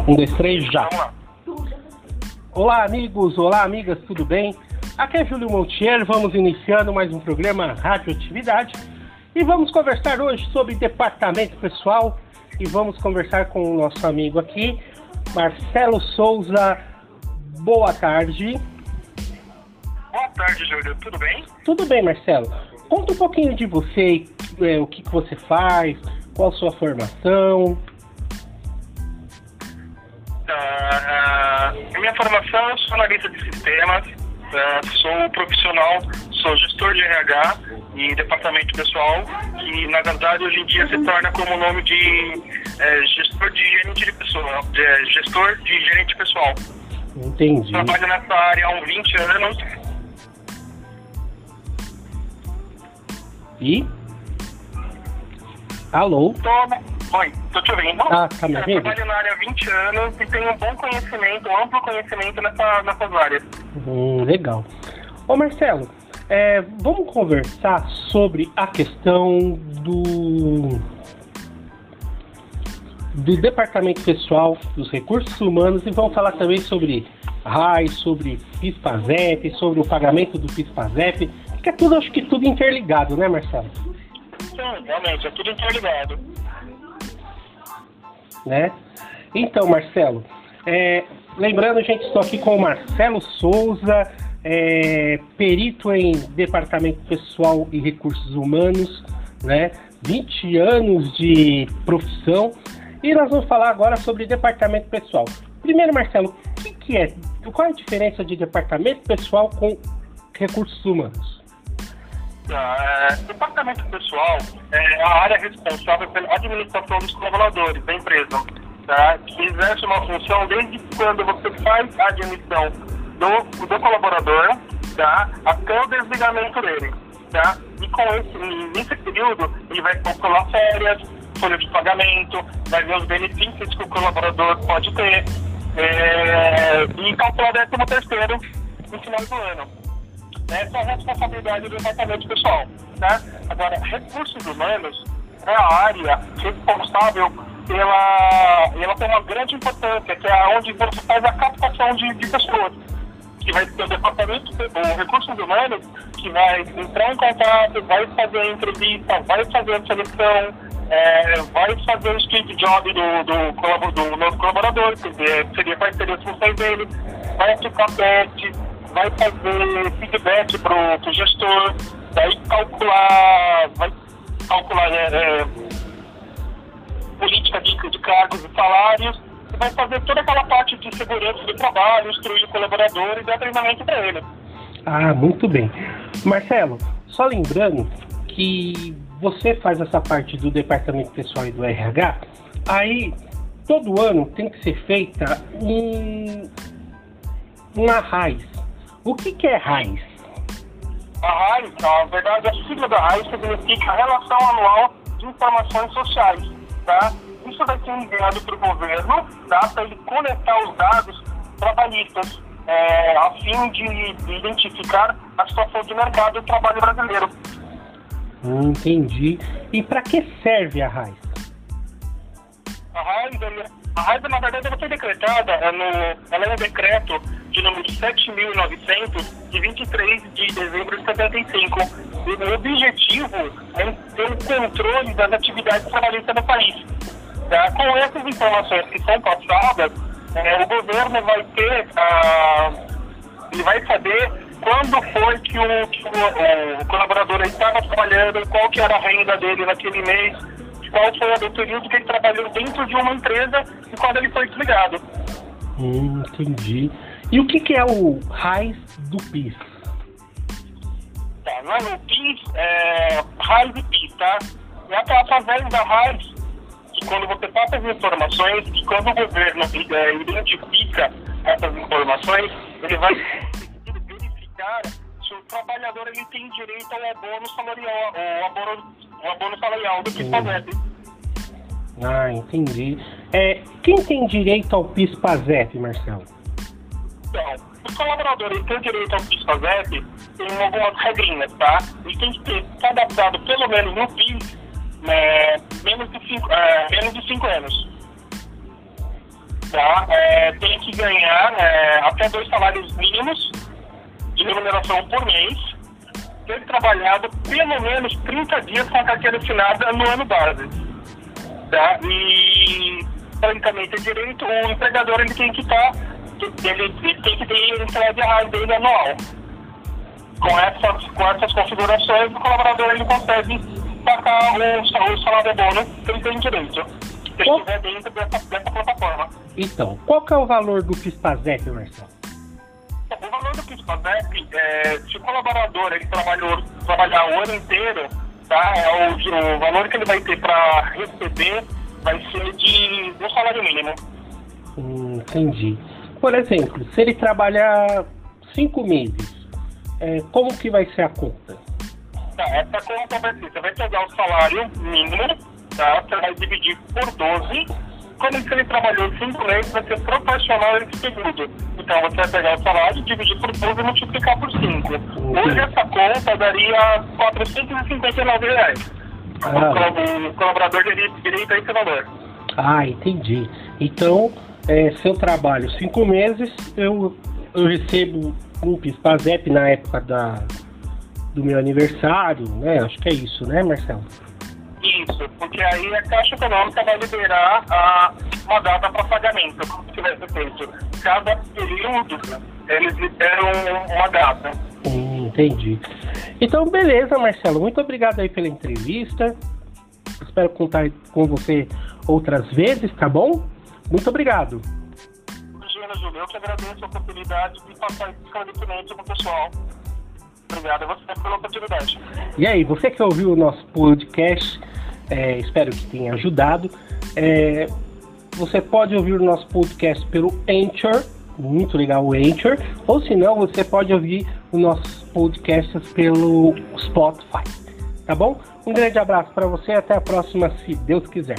Um, dois, três, já. Olá, amigos, olá, amigas, tudo bem? Aqui é Júlio Montier, vamos iniciando mais um programa Radioatividade e vamos conversar hoje sobre departamento pessoal e vamos conversar com o nosso amigo aqui, Marcelo Souza. Boa tarde. Boa tarde, Júlio. Tudo bem? Tudo bem, Marcelo. Conta um pouquinho de você, é, o que, que você faz, qual a sua formação. Uh, minha formação, eu sou analista de sistemas, uh, sou profissional, sou gestor de RH e departamento pessoal, que na verdade hoje em dia se torna como o nome de uh, gestor de gerente de pessoa, de, gestor de gerente pessoal. Entendi. Trabalho nessa área há uns 20 anos. E? Alô? Tô, oi, tô te ouvindo. Ah, tá me ouvindo? Eu trabalho na área há 20 anos e tenho um bom conhecimento, um amplo conhecimento nessa, nessas áreas. Hum, legal. Ô Marcelo, é, vamos conversar sobre a questão do do departamento pessoal dos recursos humanos e vamos falar também sobre RAI, sobre PIS-PASEP, sobre o pagamento do PIS-PASEP, que é tudo, acho que tudo interligado, né Marcelo? Sim, realmente, é tudo interligado. Né? Então, Marcelo, é, lembrando, gente, estou aqui com o Marcelo Souza, é, perito em departamento pessoal e recursos humanos, né? 20 anos de profissão. E nós vamos falar agora sobre departamento pessoal. Primeiro, Marcelo, o que, que é? Qual é a diferença de departamento pessoal com recursos humanos? É, departamento pessoal é a área responsável pela administração dos colaboradores da empresa, tá? que exerce uma função desde quando você faz a admissão do, do colaborador tá? até o desligamento dele. Tá? E com esse, nesse período, ele vai calcular férias, folha de pagamento, vai ver os benefícios que o colaborador pode ter é, e calcular décimo terceiro no final do ano. Essa é a responsabilidade do departamento pessoal. Né? Agora, recursos humanos é a área responsável pela. ela tem uma grande importância, que é onde você faz a captação de, de pessoas. Que vai ter o departamento, o recursos humanos, que vai entrar em contato, vai fazer a entrevista, vai fazer a seleção, é, vai fazer o script job do, do, do novo colaborador, que seria parceria as funções dele, vai aplicar teste, vai fazer feedback para o gestor, vai calcular, vai calcular é, é, política de, de cargos e salários, e vai fazer toda aquela parte de segurança do trabalho, instruir o colaborador e dar treinamento para ele. Ah, muito bem. Marcelo, só lembrando que você faz essa parte do departamento pessoal e do RH, aí todo ano tem que ser feita um, uma raiz o que, que é RAIS? A RAIS, na verdade, a sigla da RAIS significa Relação Anual de Informações Sociais, tá? Isso vai ser enviado para o governo, tá? Para ele coletar os dados trabalhistas, é, a fim de, de identificar a situação de mercado do trabalho brasileiro. Hum, entendi. E para que serve a RAIS? A RAIS, a RAIS, na verdade, ela foi decretada, no, ela é um decreto de número 7.900, de 23 de dezembro de 75. O objetivo é ter o controle das atividades trabalhistas no país. Tá? Com essas informações que são passadas, é, o governo vai ter, ah, ele vai saber quando foi que o, que o, o colaborador estava trabalhando, qual que era a renda dele naquele mês, qual foi o período que ele trabalhou dentro de uma empresa e quando ele foi desligado. Hum, entendi. E o que, que é o raiz do PIS? Tá, é o PIS, é raiz do PIS, tá? É através da raiz que quando você passa as informações, e quando o governo é, identifica essas informações, ele vai verificar se o trabalhador ele tem direito ao abono salarial, ao abono, ao abono salarial do PIS-PASEP. Ah, entendi. É, quem tem direito ao PIS-PASEP, Marcelo? Então, os colaboradores têm direito ao PIS-PASEP tem algumas regrinhas, tá? Eles têm que ter cadastrado pelo menos no PIS né, menos, de cinco, é, menos de 5 anos. tá? É, tem que ganhar é, até dois salários mínimos de remuneração por mês, ter trabalhado pelo menos 30 dias com a carteira assinada no ano base. Tá? E, francamente, é direito, o empregador ele tem que estar, tá, ele, tem que ter entrada errada dele anual. Com essas, com essas configurações, o colaborador ele consegue pagar o, o salário bônus que ele tem direito. Se ele estiver dentro dessa, dessa plataforma. Então, qual que é o valor do PISPAZEP, Marcelo? O valor do PISPAZEP, é, se o colaborador ele trabalhou, trabalhar o ano inteiro, tá, é o, o valor que ele vai ter para receber vai ser de um salário mínimo. Hum, entendi. Por exemplo, se ele trabalhar cinco meses, é, como que vai ser a conta? Tá, essa conta vai ser, você vai pegar o salário mínimo, tá? Você vai dividir por 12 como se ele trabalhou cinco meses, vai ser proporcional esse período. Então você vai pegar o salário, dividir por 12 e multiplicar por 5. Hoje essa conta daria 459 reais. Ah. O colaborador teria direito a esse valor. Ah, entendi. Então, é, se eu trabalho cinco meses, eu, eu recebo um PIS-PASEP na época da, do meu aniversário, né? Acho que é isso, né, Marcelo? Isso, porque aí a Caixa Econômica vai liberar a, uma data para pagamento, como tivesse feito. Cada período eles liberam uma data. Hum, entendi. Então, beleza, Marcelo. Muito obrigado aí pela entrevista. Espero contar com você outras vezes, tá bom? Muito obrigado. Imagina, Júlio, eu que agradeço a oportunidade de passar esse esclarecimento o pessoal. Obrigado a você pela oportunidade. E aí, você que ouviu o nosso podcast, é, espero que tenha ajudado. É, você pode ouvir o nosso podcast pelo Anchor, muito legal o Anchor, ou se não, você pode ouvir os nossos podcasts pelo Spotify. Tá bom? Um grande abraço para você e até a próxima, se Deus quiser.